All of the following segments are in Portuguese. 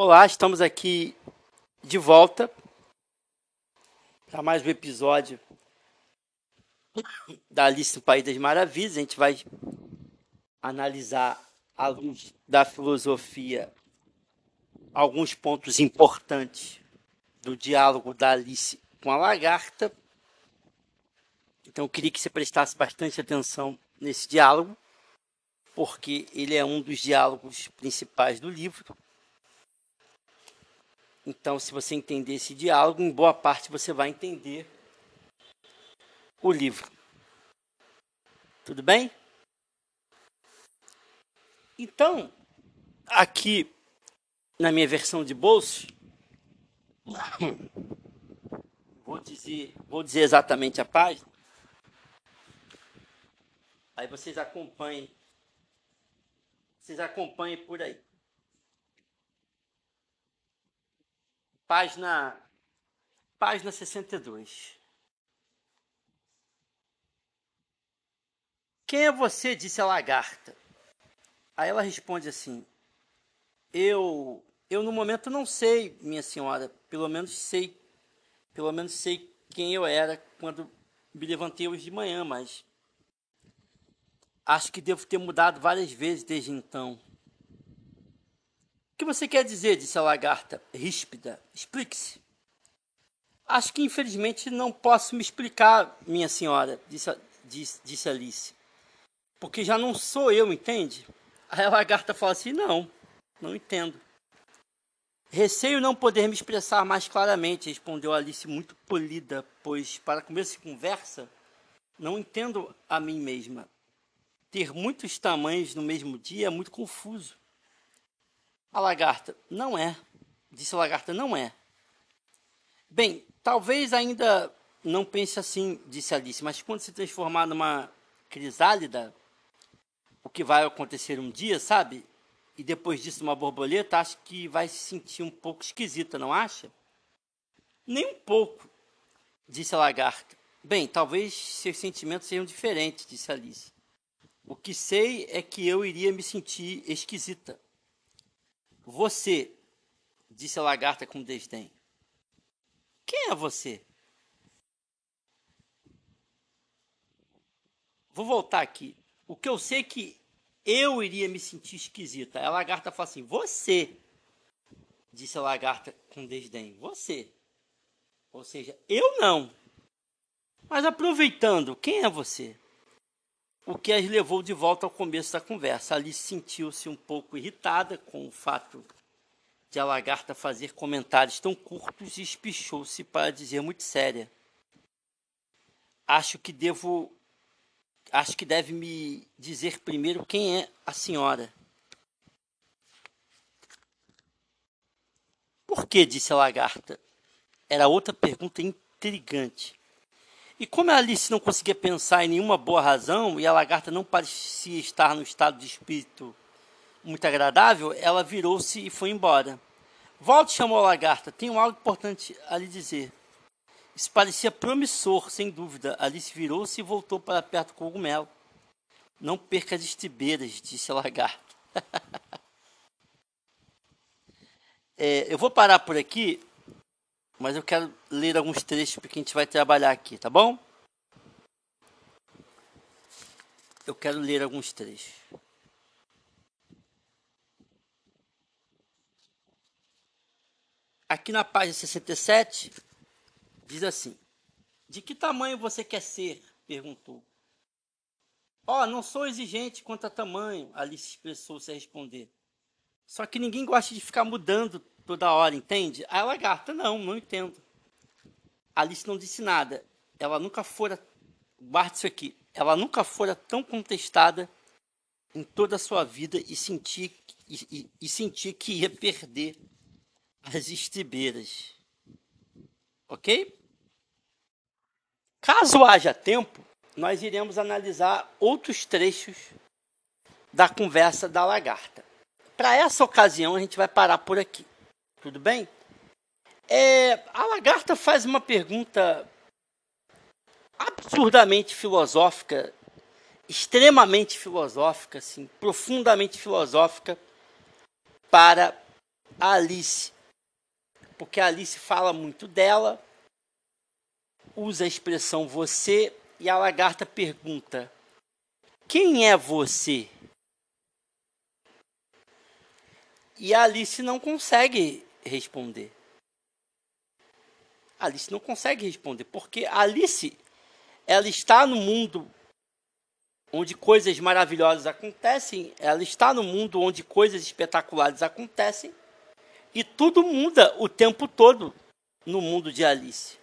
Olá, estamos aqui de volta para mais um episódio da Alice no País das Maravilhas. A gente vai analisar, à luz da filosofia, alguns pontos importantes do diálogo da Alice com a lagarta. Então, eu queria que você prestasse bastante atenção nesse diálogo, porque ele é um dos diálogos principais do livro. Então, se você entender esse diálogo, em boa parte você vai entender o livro. Tudo bem? Então, aqui na minha versão de bolso, vou dizer, vou dizer exatamente a página. Aí vocês acompanhem. Vocês acompanhem por aí. Página, página 62. Quem é você? disse a lagarta. Aí ela responde assim: Eu, eu no momento não sei, minha senhora. Pelo menos sei, pelo menos sei quem eu era quando me levantei hoje de manhã, mas acho que devo ter mudado várias vezes desde então que você quer dizer? disse a lagarta, ríspida. Explique-se. Acho que infelizmente não posso me explicar, minha senhora, disse, disse, disse Alice. Porque já não sou eu, entende? Aí a lagarta fala assim: não, não entendo. Receio não poder me expressar mais claramente, respondeu Alice muito polida, pois para começo de conversa, não entendo a mim mesma. Ter muitos tamanhos no mesmo dia é muito confuso. A lagarta, não é. Disse a lagarta, não é. Bem, talvez ainda não pense assim, disse Alice, mas quando se transformar numa crisálida, o que vai acontecer um dia, sabe? E depois disso uma borboleta, acho que vai se sentir um pouco esquisita, não acha? Nem um pouco, disse a lagarta. Bem, talvez seus sentimentos sejam diferentes, disse Alice. O que sei é que eu iria me sentir esquisita. Você, disse a lagarta com desdém. Quem é você? Vou voltar aqui. O que eu sei é que eu iria me sentir esquisita. A lagarta fala assim: Você, disse a lagarta com desdém. Você. Ou seja, eu não. Mas aproveitando, quem é você? O que as levou de volta ao começo da conversa. Alice sentiu-se um pouco irritada com o fato de a lagarta fazer comentários tão curtos e espichou-se para dizer muito séria. Acho que devo. Acho que deve me dizer primeiro quem é a senhora. Por que? disse a lagarta. Era outra pergunta intrigante. E como a Alice não conseguia pensar em nenhuma boa razão e a lagarta não parecia estar no estado de espírito muito agradável, ela virou-se e foi embora. Volte chamou a lagarta. Tenho algo importante a lhe dizer. Isso parecia promissor, sem dúvida. Alice virou-se e voltou para perto do cogumelo. Não perca as estribeiras, disse a lagarta. é, eu vou parar por aqui mas eu quero ler alguns trechos porque a gente vai trabalhar aqui, tá bom? Eu quero ler alguns trechos. Aqui na página 67, diz assim: De que tamanho você quer ser? perguntou. Ó, oh, não sou exigente quanto a tamanho, Alice expressou-se a responder. Só que ninguém gosta de ficar mudando toda hora, entende? A lagarta, não, não entendo. Alice não disse nada. Ela nunca fora, guarde isso aqui, ela nunca fora tão contestada em toda a sua vida e sentir, e, e, e sentir que ia perder as estribeiras. Ok? Caso haja tempo, nós iremos analisar outros trechos da conversa da lagarta. Para essa ocasião, a gente vai parar por aqui. Tudo bem? É, a lagarta faz uma pergunta absurdamente filosófica, extremamente filosófica, assim, profundamente filosófica para a Alice, porque a Alice fala muito dela, usa a expressão você, e a lagarta pergunta: Quem é você? E a Alice não consegue responder. Alice não consegue responder, porque Alice ela está no mundo onde coisas maravilhosas acontecem, ela está no mundo onde coisas espetaculares acontecem, e tudo muda o tempo todo no mundo de Alice.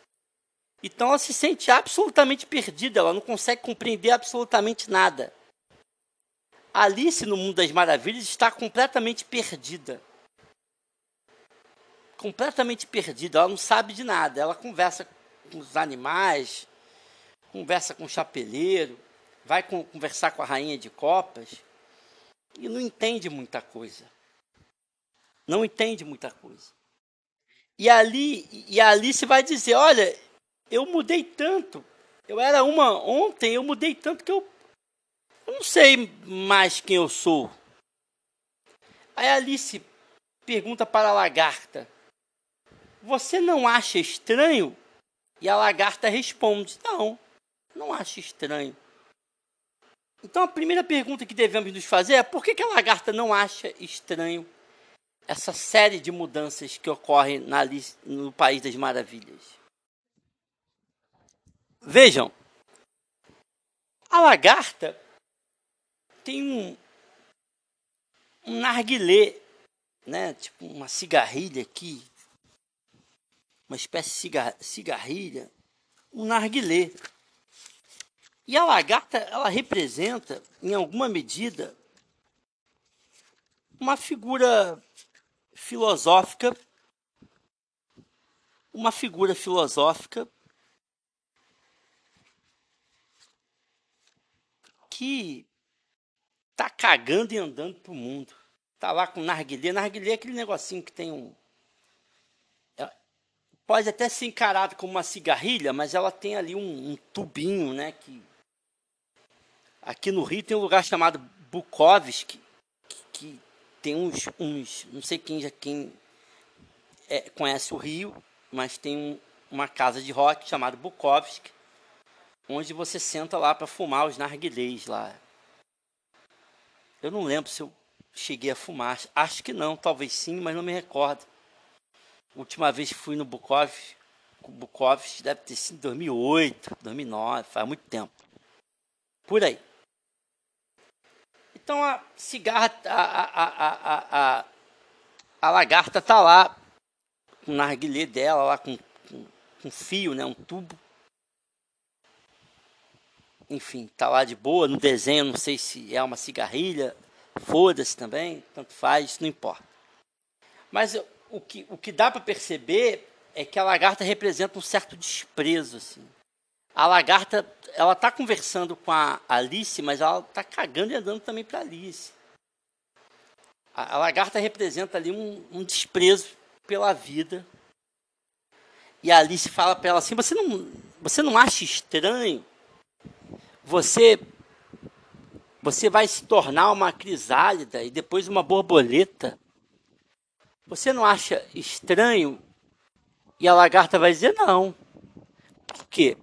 Então ela se sente absolutamente perdida, ela não consegue compreender absolutamente nada. Alice no Mundo das Maravilhas está completamente perdida. Completamente perdida, ela não sabe de nada. Ela conversa com os animais, conversa com o chapeleiro, vai conversar com a rainha de copas e não entende muita coisa. Não entende muita coisa. E ali, e ali se vai dizer, olha, eu mudei tanto. Eu era uma ontem, eu mudei tanto que eu, eu não sei mais quem eu sou. Aí Alice pergunta para a lagarta: Você não acha estranho? E a lagarta responde: Não, não acho estranho. Então a primeira pergunta que devemos nos fazer é por que, que a lagarta não acha estranho essa série de mudanças que ocorrem na, no País das Maravilhas? Vejam, a lagarta tem um, um narguilé, né? tipo uma cigarrilha aqui, uma espécie de cigar, cigarrilha, um narguilé. E a lagarta, ela representa, em alguma medida, uma figura filosófica, uma figura filosófica que tá cagando e andando pro mundo. Tá lá com narguilé. Narguilé é aquele negocinho que tem um. Pode até ser encarado como uma cigarrilha, mas ela tem ali um, um tubinho, né? Que Aqui no Rio tem um lugar chamado Bukowski, que, que tem uns, uns, não sei quem já quem é, conhece o Rio, mas tem um, uma casa de rock chamada Bukowski, onde você senta lá para fumar os narguilés lá. Eu não lembro se eu cheguei a fumar, acho que não, talvez sim, mas não me recordo. Última vez que fui no Bukowski, Bukowski deve ter sido em 2008, 2009, faz muito tempo. Por aí. Então a cigarra, a, a, a, a, lagarta tá lá com o narguilé dela, lá com, com, com fio, né, um tubo. Enfim, tá lá de boa, no desenho, não sei se é uma cigarrilha, foda-se também, tanto faz, não importa. Mas o que, o que dá para perceber é que a lagarta representa um certo desprezo, assim a lagarta, ela tá conversando com a Alice, mas ela tá cagando e andando também para Alice. A, a, lagarta representa ali um, um, desprezo pela vida. E a Alice fala para ela assim: você não, você não acha estranho? Você, você vai se tornar uma crisálida e depois uma borboleta. Você não acha estranho? E a lagarta vai dizer não. Por quê?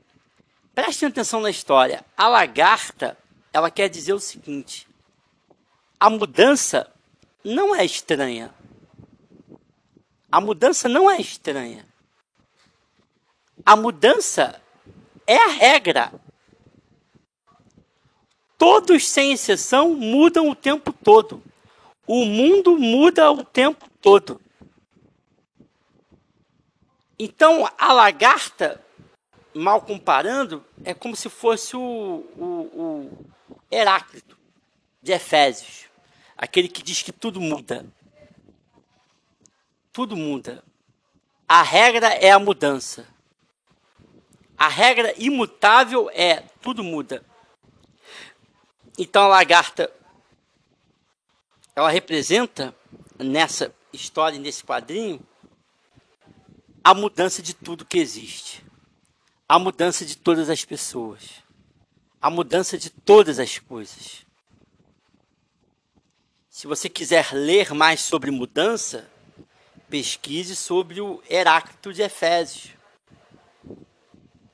Prestem atenção na história. A lagarta, ela quer dizer o seguinte: a mudança não é estranha. A mudança não é estranha. A mudança é a regra. Todos, sem exceção, mudam o tempo todo. O mundo muda o tempo todo. Então, a lagarta mal comparando, é como se fosse o, o, o Heráclito de Efésios, aquele que diz que tudo muda. Tudo muda. A regra é a mudança. A regra imutável é tudo muda. Então a lagarta ela representa nessa história, nesse quadrinho, a mudança de tudo que existe a mudança de todas as pessoas, a mudança de todas as coisas. Se você quiser ler mais sobre mudança, Pesquise sobre o Heráclito de Efésios.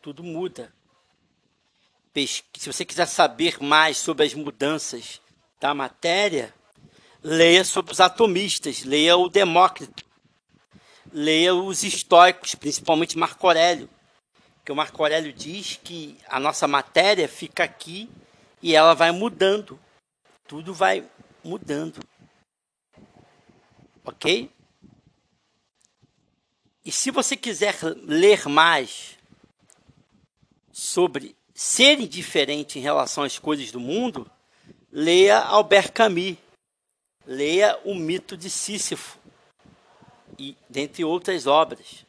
Tudo muda. Pesqu... Se você quiser saber mais sobre as mudanças da matéria, leia sobre os atomistas, leia o Demócrito, leia os estoicos, principalmente Marco Aurélio. Que o Marco Aurélio diz que a nossa matéria fica aqui e ela vai mudando. Tudo vai mudando. Ok? E se você quiser ler mais sobre ser indiferente em relação às coisas do mundo, leia Albert Camus, leia O Mito de Sísifo, e dentre outras obras.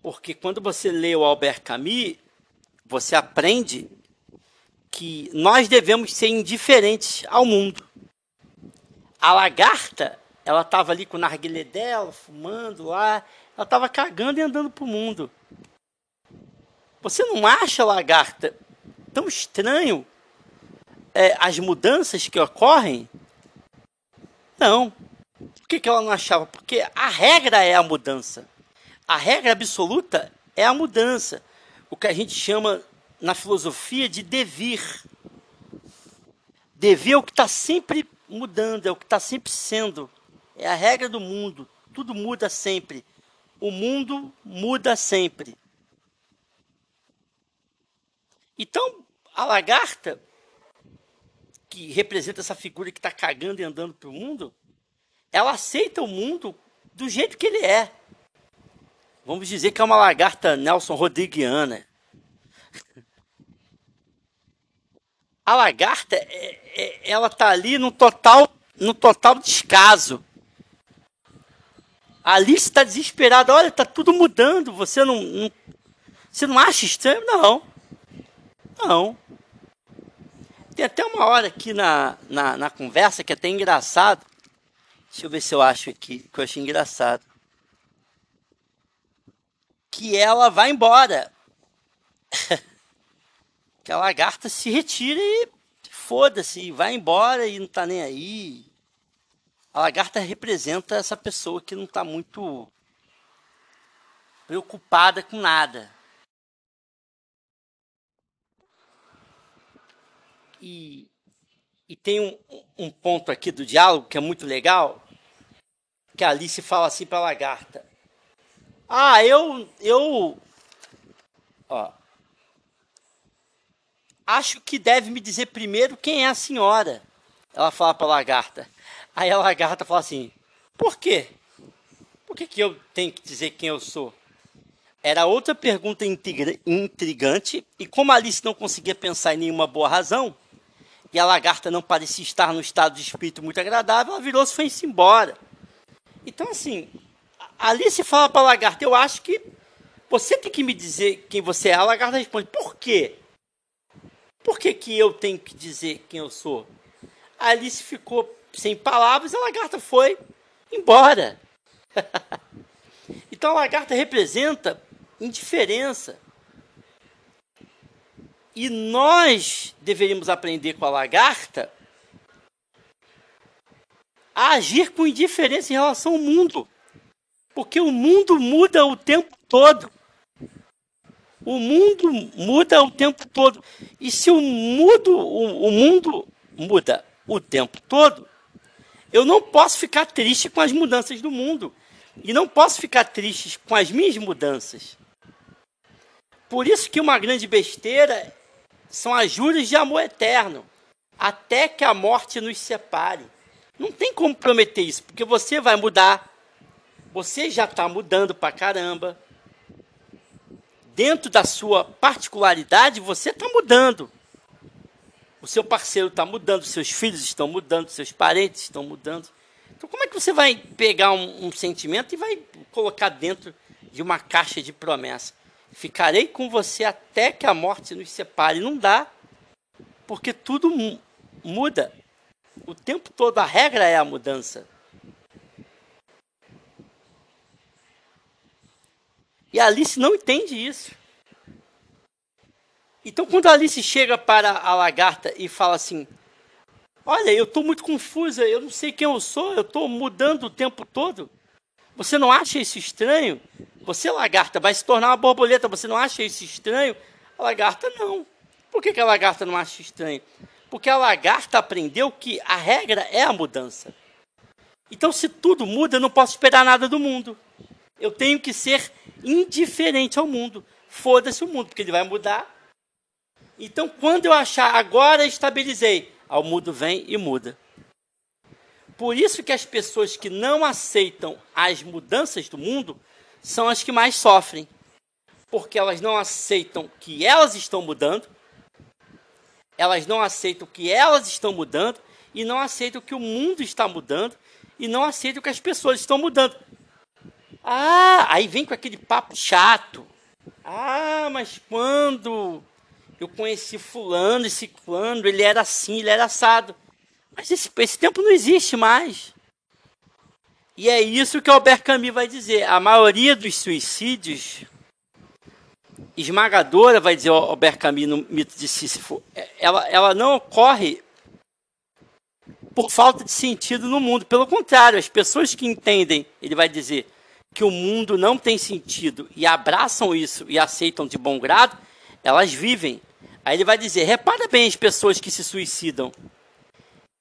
Porque quando você lê o Albert Camus, você aprende que nós devemos ser indiferentes ao mundo. A lagarta, ela estava ali com o narguilé dela, fumando lá, ela estava cagando e andando para o mundo. Você não acha, lagarta, tão estranho é, as mudanças que ocorrem? Não. Por que, que ela não achava? Porque a regra é a mudança. A regra absoluta é a mudança. O que a gente chama na filosofia de devir. Devir é o que está sempre mudando, é o que está sempre sendo. É a regra do mundo. Tudo muda sempre. O mundo muda sempre. Então, a lagarta, que representa essa figura que está cagando e andando para o mundo, ela aceita o mundo do jeito que ele é. Vamos dizer que é uma lagarta Nelson Rodriguiana. A lagarta, é, é, ela tá ali no total, no total descaso. A Alice está desesperada. Olha, tá tudo mudando. Você não, não, você não acha estranho? Não. Não. Tem até uma hora aqui na, na, na conversa que é até engraçado. Deixa eu ver se eu acho aqui, que eu achei engraçado. Que ela vai embora. que a lagarta se retira e foda-se, vai embora e não tá nem aí. A lagarta representa essa pessoa que não tá muito preocupada com nada. E e tem um, um ponto aqui do diálogo que é muito legal, que a Alice fala assim para a lagarta. Ah, eu, eu, ó, acho que deve me dizer primeiro quem é a senhora. Ela fala para a lagarta. Aí a lagarta fala assim: Por quê? Por que, que eu tenho que dizer quem eu sou? Era outra pergunta intrigante, e como Alice não conseguia pensar em nenhuma boa razão, e a lagarta não parecia estar no estado de espírito muito agradável, ela virou-se e foi-se embora. Então, assim, ali se fala para a lagarta, eu acho que você tem que me dizer quem você é. A lagarta responde, por quê? Por que, que eu tenho que dizer quem eu sou? A Alice ficou sem palavras, a lagarta foi embora. então a lagarta representa indiferença. E nós deveríamos aprender com a lagarta a agir com indiferença em relação ao mundo. Porque o mundo muda o tempo todo. O mundo muda o tempo todo. E se o, mundo, o, o mundo muda o tempo todo, eu não posso ficar triste com as mudanças do mundo. E não posso ficar triste com as minhas mudanças. Por isso que uma grande besteira são as juras de amor eterno, até que a morte nos separe. Não tem como prometer isso, porque você vai mudar. Você já está mudando para caramba. Dentro da sua particularidade, você está mudando. O seu parceiro está mudando, seus filhos estão mudando, seus parentes estão mudando. Então, como é que você vai pegar um, um sentimento e vai colocar dentro de uma caixa de promessa? Ficarei com você até que a morte nos separe. Não dá, porque tudo muda. O tempo todo a regra é a mudança. E a Alice não entende isso. Então, quando a Alice chega para a lagarta e fala assim: Olha, eu estou muito confusa, eu não sei quem eu sou, eu estou mudando o tempo todo. Você não acha isso estranho? Você, lagarta, vai se tornar uma borboleta. Você não acha isso estranho? A lagarta não. Por que, que a lagarta não acha estranho? Porque a lagarta aprendeu que a regra é a mudança. Então, se tudo muda, eu não posso esperar nada do mundo. Eu tenho que ser indiferente ao mundo. Foda-se o mundo, porque ele vai mudar. Então, quando eu achar agora estabilizei, o mundo vem e muda. Por isso que as pessoas que não aceitam as mudanças do mundo são as que mais sofrem. Porque elas não aceitam que elas estão mudando, elas não aceitam que elas estão mudando e não aceitam que o mundo está mudando e não aceitam que as pessoas estão mudando. Ah, aí vem com aquele papo chato. Ah, mas quando eu conheci fulano e ciclano, ele era assim, ele era assado. Mas esse, esse tempo não existe mais. E é isso que Albert Camus vai dizer. A maioria dos suicídios, esmagadora, vai dizer Albert Camus no mito de Sísifo, é, ela, ela não ocorre por falta de sentido no mundo. Pelo contrário, as pessoas que entendem, ele vai dizer, que o mundo não tem sentido e abraçam isso e aceitam de bom grado, elas vivem. Aí ele vai dizer: repara bem as pessoas que se suicidam.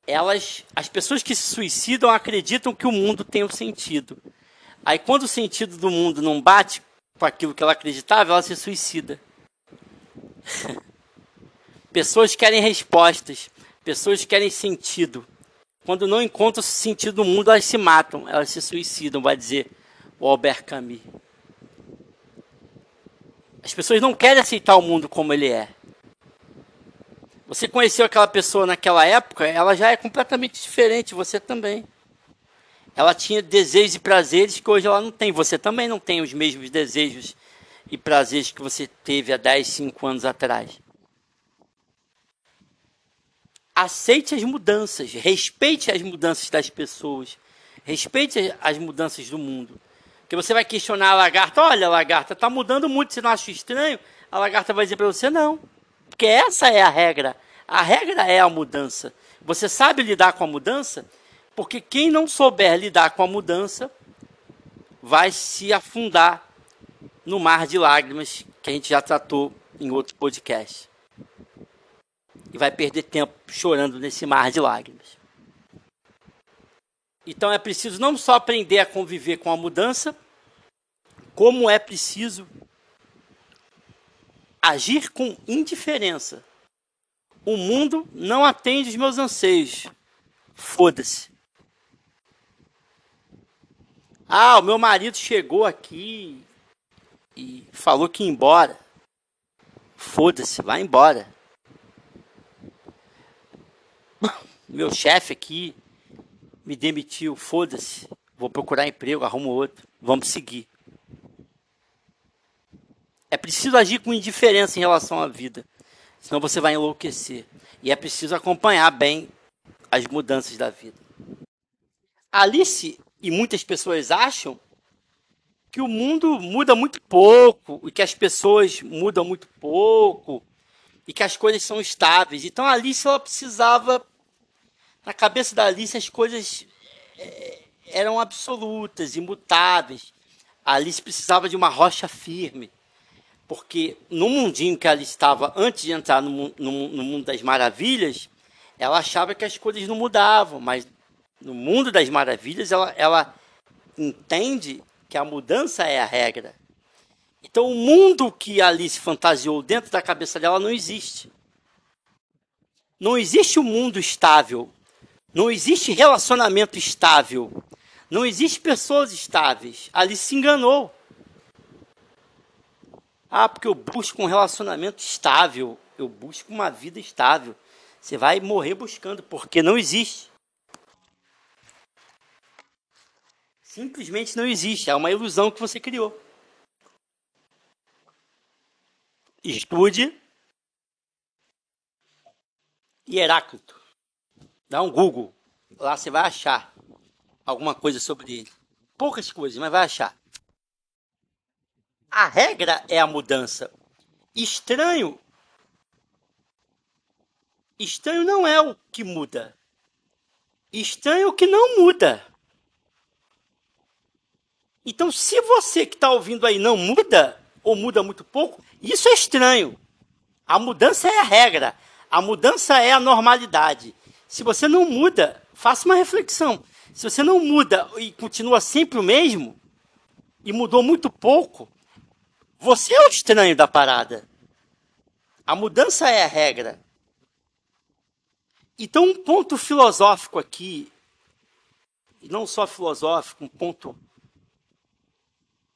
Elas, as pessoas que se suicidam acreditam que o mundo tem um sentido. Aí quando o sentido do mundo não bate com aquilo que ela acreditava, ela se suicida. pessoas querem respostas, pessoas querem sentido. Quando não encontram sentido no mundo, elas se matam, elas se suicidam, vai dizer o Albert Camus. As pessoas não querem aceitar o mundo como ele é. Você conheceu aquela pessoa naquela época, ela já é completamente diferente, você também. Ela tinha desejos e prazeres que hoje ela não tem. Você também não tem os mesmos desejos e prazeres que você teve há 10, 5 anos atrás. Aceite as mudanças, respeite as mudanças das pessoas, respeite as mudanças do mundo. Que você vai questionar a lagarta, olha, lagarta, está mudando muito, você não acha estranho? A lagarta vai dizer para você, não. Porque essa é a regra. A regra é a mudança. Você sabe lidar com a mudança? Porque quem não souber lidar com a mudança vai se afundar no mar de lágrimas que a gente já tratou em outro podcast. E vai perder tempo chorando nesse mar de lágrimas. Então é preciso não só aprender a conviver com a mudança, como é preciso agir com indiferença. O mundo não atende os meus anseios. Foda-se. Ah, o meu marido chegou aqui e falou que ia embora. Foda-se, vai embora. Meu chefe aqui me demitiu, foda-se. Vou procurar emprego, arrumo outro. Vamos seguir. Preciso agir com indiferença em relação à vida, senão você vai enlouquecer. E é preciso acompanhar bem as mudanças da vida. Alice e muitas pessoas acham que o mundo muda muito pouco e que as pessoas mudam muito pouco e que as coisas são estáveis. Então a Alice ela precisava na cabeça da Alice as coisas é, eram absolutas, imutáveis. A Alice precisava de uma rocha firme. Porque no mundinho que ela estava antes de entrar no, no, no mundo das maravilhas, ela achava que as coisas não mudavam. Mas no mundo das maravilhas, ela, ela entende que a mudança é a regra. Então, o mundo que Alice fantasiou dentro da cabeça dela não existe. Não existe um mundo estável. Não existe relacionamento estável. Não existe pessoas estáveis. Ali se enganou. Ah, porque eu busco um relacionamento estável. Eu busco uma vida estável. Você vai morrer buscando, porque não existe. Simplesmente não existe. É uma ilusão que você criou. Estude Heráclito. Dá um Google. Lá você vai achar alguma coisa sobre ele. Poucas coisas, mas vai achar. A regra é a mudança. Estranho. Estranho não é o que muda. Estranho é o que não muda. Então, se você que está ouvindo aí não muda, ou muda muito pouco, isso é estranho. A mudança é a regra. A mudança é a normalidade. Se você não muda, faça uma reflexão. Se você não muda e continua sempre o mesmo, e mudou muito pouco, você é o estranho da parada. A mudança é a regra. Então, um ponto filosófico aqui, e não só filosófico, um ponto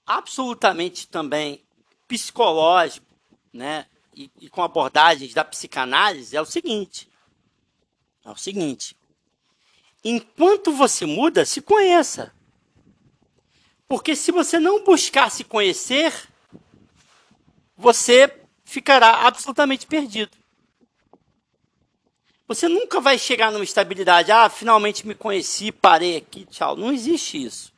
absolutamente também psicológico, né? E, e, com abordagens da psicanálise é o seguinte: é o seguinte. Enquanto você muda, se conheça. Porque se você não buscar se conhecer, você ficará absolutamente perdido. Você nunca vai chegar numa estabilidade. Ah, finalmente me conheci, parei aqui, tchau. Não existe isso.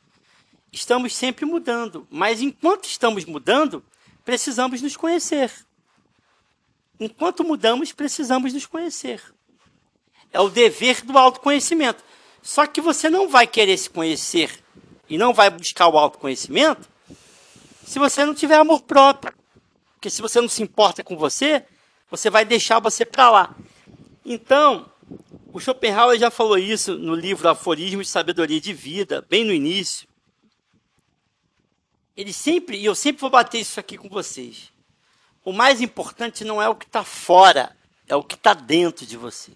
Estamos sempre mudando. Mas enquanto estamos mudando, precisamos nos conhecer. Enquanto mudamos, precisamos nos conhecer. É o dever do autoconhecimento. Só que você não vai querer se conhecer e não vai buscar o autoconhecimento se você não tiver amor próprio. Porque se você não se importa com você, você vai deixar você para lá. Então, o Schopenhauer já falou isso no livro Aforismos de Sabedoria de Vida, bem no início. Ele sempre, e eu sempre vou bater isso aqui com vocês. O mais importante não é o que está fora, é o que está dentro de você.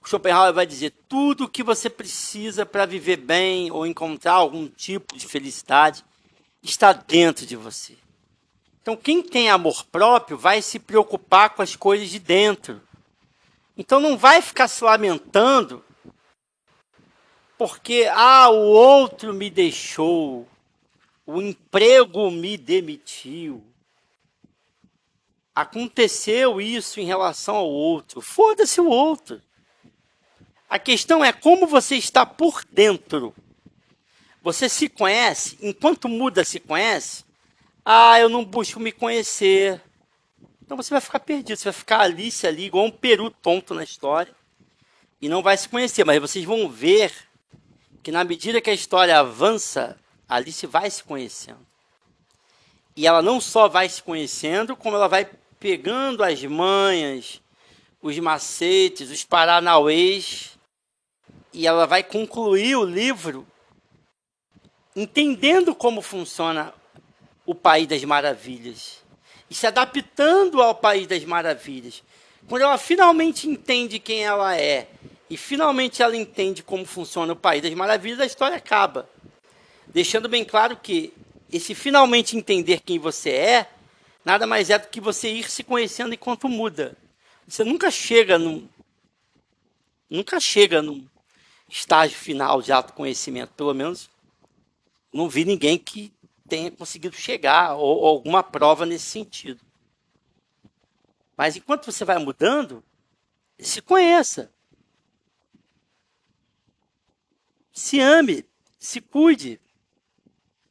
O Schopenhauer vai dizer: tudo o que você precisa para viver bem ou encontrar algum tipo de felicidade está dentro de você. Então, quem tem amor próprio vai se preocupar com as coisas de dentro. Então, não vai ficar se lamentando porque, ah, o outro me deixou, o emprego me demitiu. Aconteceu isso em relação ao outro. Foda-se o outro. A questão é como você está por dentro. Você se conhece, enquanto muda se conhece, ah, eu não busco me conhecer. Então você vai ficar perdido, você vai ficar Alice ali, igual um peru tonto na história, e não vai se conhecer. Mas vocês vão ver que na medida que a história avança, Alice vai se conhecendo. E ela não só vai se conhecendo, como ela vai pegando as manhas, os macetes, os paranauês, e ela vai concluir o livro entendendo como funciona o País das Maravilhas e se adaptando ao País das Maravilhas. Quando ela finalmente entende quem ela é e finalmente ela entende como funciona o País das Maravilhas, a história acaba. Deixando bem claro que esse finalmente entender quem você é, nada mais é do que você ir se conhecendo enquanto muda. Você nunca chega num nunca chega num estágio final de autoconhecimento, pelo menos não vi ninguém que tenha conseguido chegar ou, ou alguma prova nesse sentido. Mas enquanto você vai mudando, se conheça. Se ame, se cuide.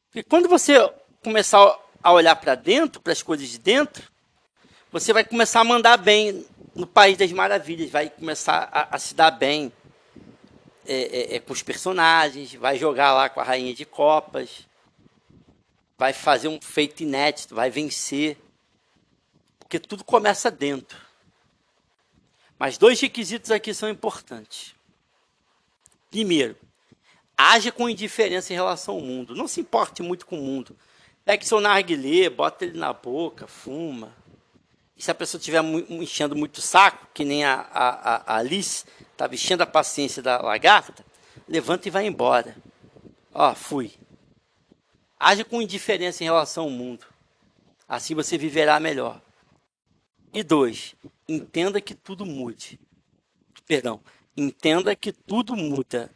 Porque quando você começar a olhar para dentro, para as coisas de dentro, você vai começar a mandar bem no País das Maravilhas, vai começar a, a se dar bem é, é, é, com os personagens, vai jogar lá com a Rainha de Copas, vai fazer um feito inédito, vai vencer. Porque tudo começa dentro. Mas dois requisitos aqui são importantes. Primeiro, haja com indiferença em relação ao mundo. Não se importe muito com o mundo. Pegue seu narguilé, bota ele na boca, fuma. E se a pessoa estiver enchendo muito saco, que nem a, a, a Alice estava enchendo a paciência da lagarta, levanta e vai embora. Ó, fui. Haja com indiferença em relação ao mundo. Assim você viverá melhor. E dois, entenda que tudo mude. Perdão, entenda que tudo muda.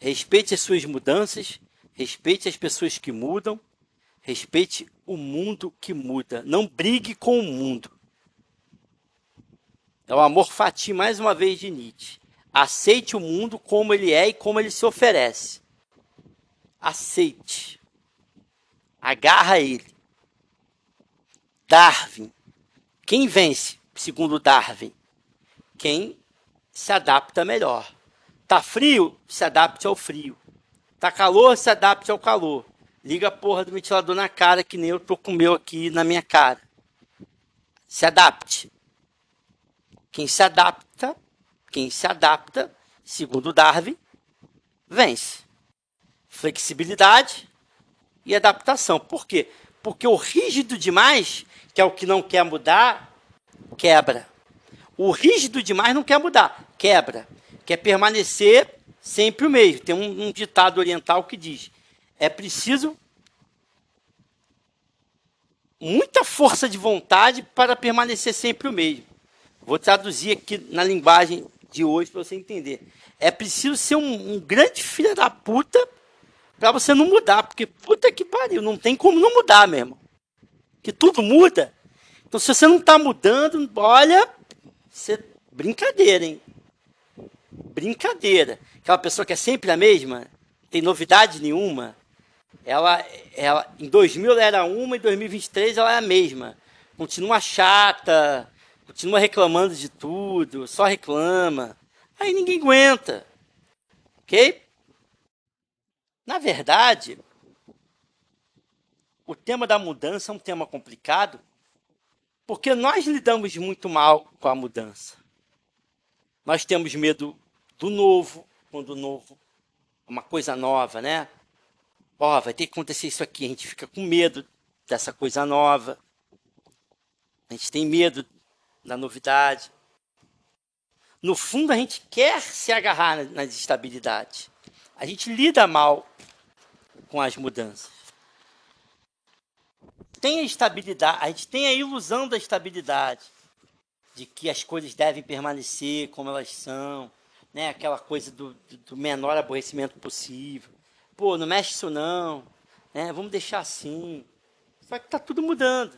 Respeite as suas mudanças, respeite as pessoas que mudam, respeite o mundo que muda. Não brigue com o mundo. É o amor fati mais uma vez de Nietzsche. Aceite o mundo como ele é e como ele se oferece. Aceite. Agarra ele. Darwin. Quem vence, segundo Darwin? Quem se adapta melhor. Tá frio? Se adapte ao frio. Tá calor, se adapte ao calor. Liga a porra do ventilador na cara, que nem eu tô com o meu aqui na minha cara. Se adapte. Quem se adapta, quem se adapta, segundo Darwin, vence. Flexibilidade e adaptação. Por quê? Porque o rígido demais, que é o que não quer mudar, quebra. O rígido demais não quer mudar, quebra. Quer permanecer sempre o mesmo. Tem um, um ditado oriental que diz: é preciso muita força de vontade para permanecer sempre o mesmo. Vou traduzir aqui na linguagem de hoje para você entender. É preciso ser um, um grande filho da puta para você não mudar, porque puta que pariu, não tem como não mudar, meu irmão. Que tudo muda. Então, se você não está mudando, olha, você brincadeira, hein? Brincadeira. Aquela pessoa que é sempre a mesma, tem novidade nenhuma. Ela, ela, em 2000 ela era uma, em 2023 ela é a mesma. Continua chata, continua reclamando de tudo, só reclama. Aí ninguém aguenta. Ok? Na verdade, o tema da mudança é um tema complicado, porque nós lidamos muito mal com a mudança. Nós temos medo do novo, quando o novo é uma coisa nova, né? Ó, oh, vai ter que acontecer isso aqui. A gente fica com medo dessa coisa nova. A gente tem medo da novidade. No fundo, a gente quer se agarrar nas estabilidades. A gente lida mal com as mudanças. Tem a estabilidade, a gente tem a ilusão da estabilidade, de que as coisas devem permanecer como elas são, né? aquela coisa do, do menor aborrecimento possível. Pô, não mexe isso não, né? vamos deixar assim. Só que está tudo mudando.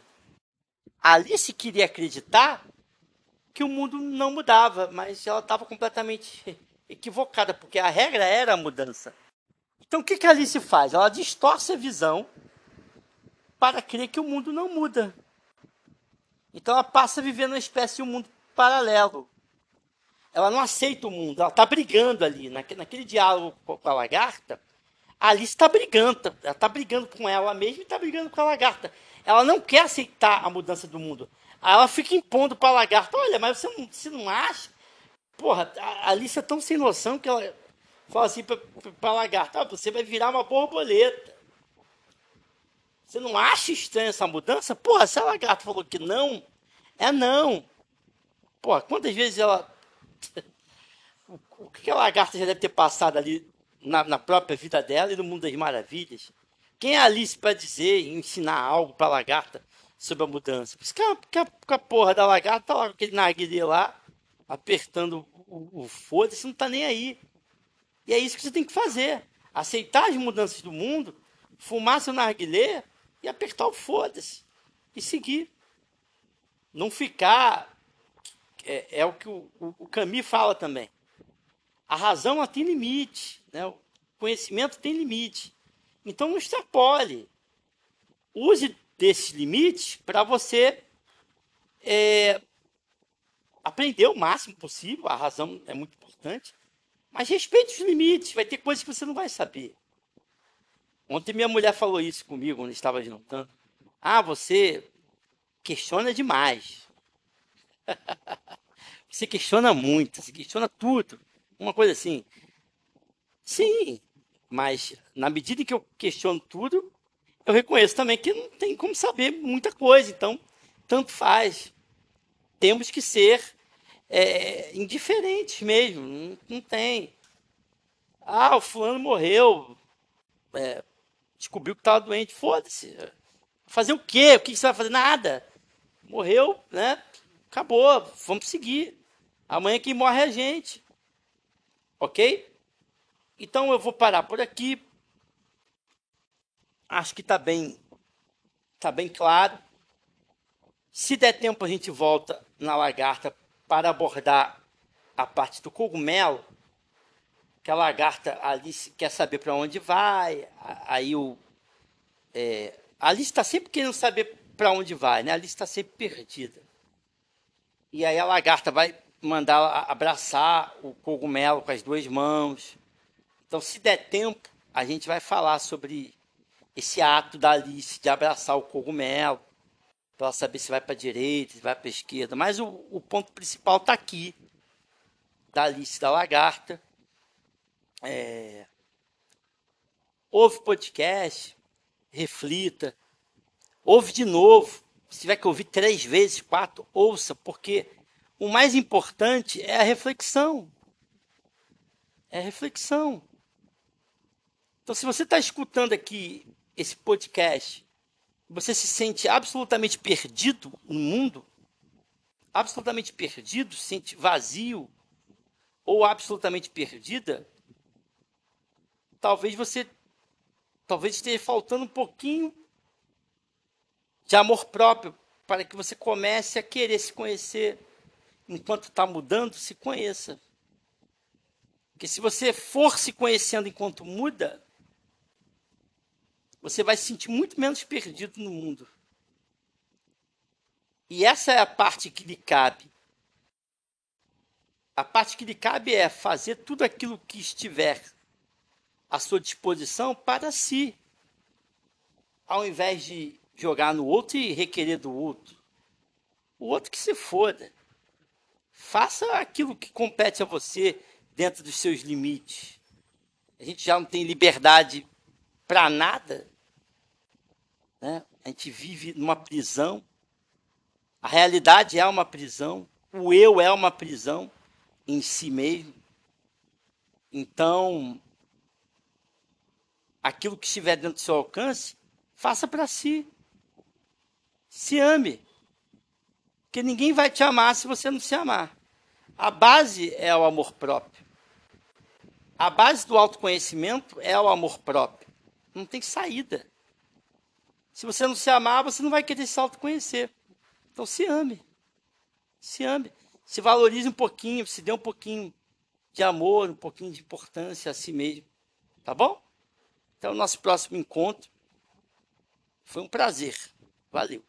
Alice queria acreditar que o mundo não mudava, mas ela estava completamente equivocada, porque a regra era a mudança. Então o que, que a Alice faz? Ela distorce a visão para crer que o mundo não muda. Então ela passa a viver numa espécie de um mundo paralelo. Ela não aceita o mundo, ela está brigando ali, naquele, naquele diálogo com a lagarta. A Alice está brigando, ela está brigando com ela mesma e está brigando com a lagarta. Ela não quer aceitar a mudança do mundo. Aí ela fica impondo para a lagarta: olha, mas você não, você não acha? Porra, a Alice é tão sem noção que ela fala assim para a lagarta: ah, você vai virar uma borboleta. Você não acha estranha essa mudança? Porra, se a lagarta falou que não, é não. Porra, quantas vezes ela. o que a lagarta já deve ter passado ali na, na própria vida dela e no mundo das maravilhas? Quem é a Alice para dizer e ensinar algo para a lagarta sobre a mudança? Porque a, que a, que a porra da lagarta tá lá com aquele narguilé lá, apertando o, o foda-se, não tá nem aí. E é isso que você tem que fazer. Aceitar as mudanças do mundo, fumar seu narguilé e apertar o foda-se. E seguir. Não ficar. É, é o que o, o, o Camus fala também. A razão tem limite. Né? O conhecimento tem limite. Então não extrapole. Use desses limites para você é, aprender o máximo possível. A razão é muito importante. Mas respeite os limites. Vai ter coisas que você não vai saber. Ontem minha mulher falou isso comigo quando estava jantando. Ah, você questiona demais. você questiona muito, você questiona tudo. Uma coisa assim. Sim, mas na medida que eu questiono tudo, eu reconheço também que não tem como saber muita coisa. Então, tanto faz. Temos que ser é, indiferentes mesmo. Não, não, tem. Ah, o fulano morreu. É, descobriu que estava doente. Foda-se. Fazer o quê? O que você vai fazer? Nada. Morreu, né? Acabou. Vamos seguir. Amanhã quem morre é a gente. Ok? Então eu vou parar por aqui. Acho que está bem, tá bem claro. Se der tempo, a gente volta na lagarta para abordar a parte do cogumelo. Que a lagarta ali quer saber para onde vai. Aí o. É, a Alice está sempre querendo saber para onde vai, né? A Alice está sempre perdida. E aí a lagarta vai mandar abraçar o cogumelo com as duas mãos. Então, se der tempo, a gente vai falar sobre esse ato da Alice de abraçar o cogumelo, para saber se vai para a direita, se vai para a esquerda. Mas o, o ponto principal está aqui, da Alice da Lagarta. É... Ouve podcast, reflita, ouve de novo. Se tiver que ouvir três vezes, quatro, ouça, porque o mais importante é a reflexão. É a reflexão. Então, se você está escutando aqui esse podcast, você se sente absolutamente perdido no mundo, absolutamente perdido, se sente vazio ou absolutamente perdida, talvez você talvez esteja faltando um pouquinho de amor próprio para que você comece a querer se conhecer. Enquanto está mudando, se conheça. Porque se você for se conhecendo enquanto muda, você vai se sentir muito menos perdido no mundo. E essa é a parte que lhe cabe. A parte que lhe cabe é fazer tudo aquilo que estiver à sua disposição para si, ao invés de jogar no outro e requerer do outro. O outro que se foda. Faça aquilo que compete a você dentro dos seus limites. A gente já não tem liberdade para nada. Né? A gente vive numa prisão. A realidade é uma prisão. O eu é uma prisão em si mesmo. Então, aquilo que estiver dentro do seu alcance, faça para si. Se ame. Porque ninguém vai te amar se você não se amar. A base é o amor próprio. A base do autoconhecimento é o amor próprio. Não tem saída. Se você não se amar, você não vai querer se autoconhecer. Então se ame. Se ame. Se valorize um pouquinho, se dê um pouquinho de amor, um pouquinho de importância a si mesmo. Tá bom? Então, nosso próximo encontro. Foi um prazer. Valeu.